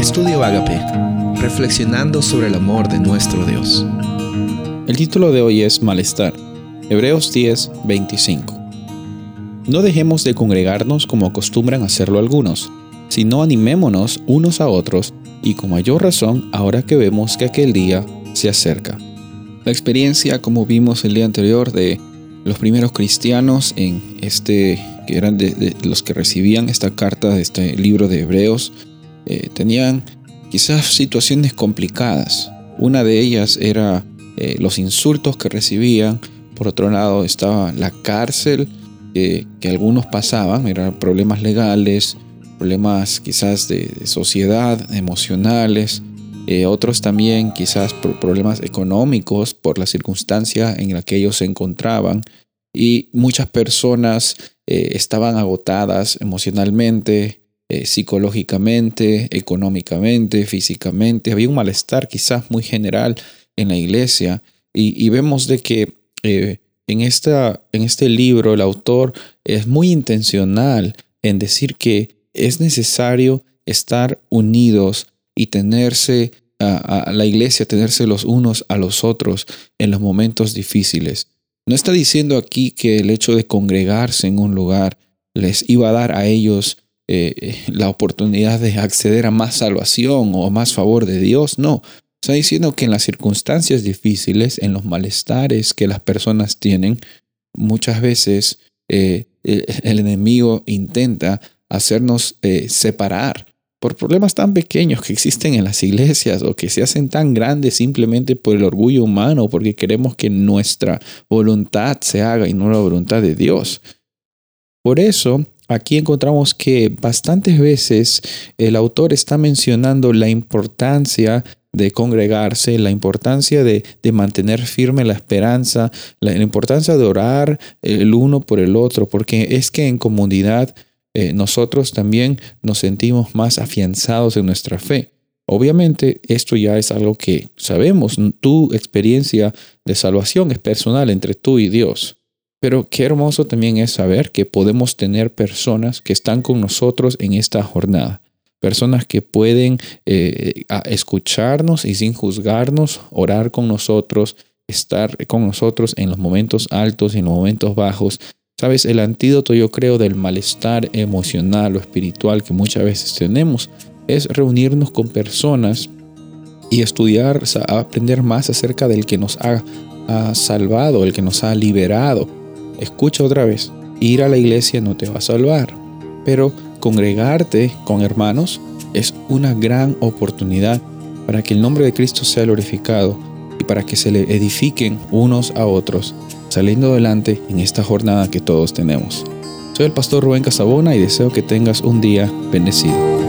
Estudio Agape, reflexionando sobre el amor de nuestro Dios. El título de hoy es Malestar. Hebreos 10, 25. No dejemos de congregarnos como acostumbran hacerlo algunos, sino animémonos unos a otros y con mayor razón ahora que vemos que aquel día se acerca. La experiencia, como vimos el día anterior, de los primeros cristianos en este, que eran los que recibían esta carta de este libro de Hebreos, eh, tenían quizás situaciones complicadas. Una de ellas era eh, los insultos que recibían, por otro lado estaba la cárcel que algunos pasaban, eran problemas legales, problemas quizás de, sociedad, emocionales, eh, otros también quizás por problemas económicos, por la circunstancia en la que ellos se encontraban. Y muchas personas estaban agotadas emocionalmente, eh, psicológicamente, económicamente, físicamente. Había un malestar quizás muy general en la iglesia y, vemos de que eh, en, esta, en este libro el autor es muy intencional en decir que es necesario estar unidos y tenerse a, la iglesia, tenerse los unos a los otros en los momentos difíciles. No está diciendo aquí que el hecho de congregarse en un lugar les iba a dar a ellos eh, la oportunidad de acceder a más salvación o más favor de Dios. No, está diciendo que en las circunstancias difíciles, en los malestares que las personas tienen, muchas veces eh, el, enemigo intenta hacernos eh, separar por problemas tan pequeños que existen en las iglesias o que se hacen tan grandes simplemente por el orgullo humano, porque queremos que nuestra voluntad se haga y no la voluntad de Dios. Por eso aquí encontramos que bastantes veces el autor está mencionando la importancia de congregarse, la importancia de, mantener firme la esperanza, la, importancia de orar el uno por el otro, porque es que en comunidad eh, nosotros también nos sentimos más afianzados en nuestra fe. Obviamente esto ya es algo que sabemos, tu experiencia de salvación es personal entre tú y Dios. Pero qué hermoso también es saber que podemos tener personas que están con nosotros en esta jornada. Personas que pueden eh, escucharnos y sin juzgarnos, orar con nosotros, estar con nosotros en los momentos altos y en los momentos bajos. Sabes, el antídoto yo creo del malestar emocional o espiritual que muchas veces tenemos es reunirnos con personas y estudiar, aprender más acerca del que nos ha, ha salvado, el que nos ha liberado Escucha otra vez, ir a la iglesia no te va a salvar, pero congregarte con hermanos es una gran oportunidad para que el nombre de Cristo sea glorificado y para que se le edifiquen unos a otros, saliendo adelante en esta jornada que todos tenemos. Soy el pastor Rubén Casabona y deseo que tengas un día bendecido.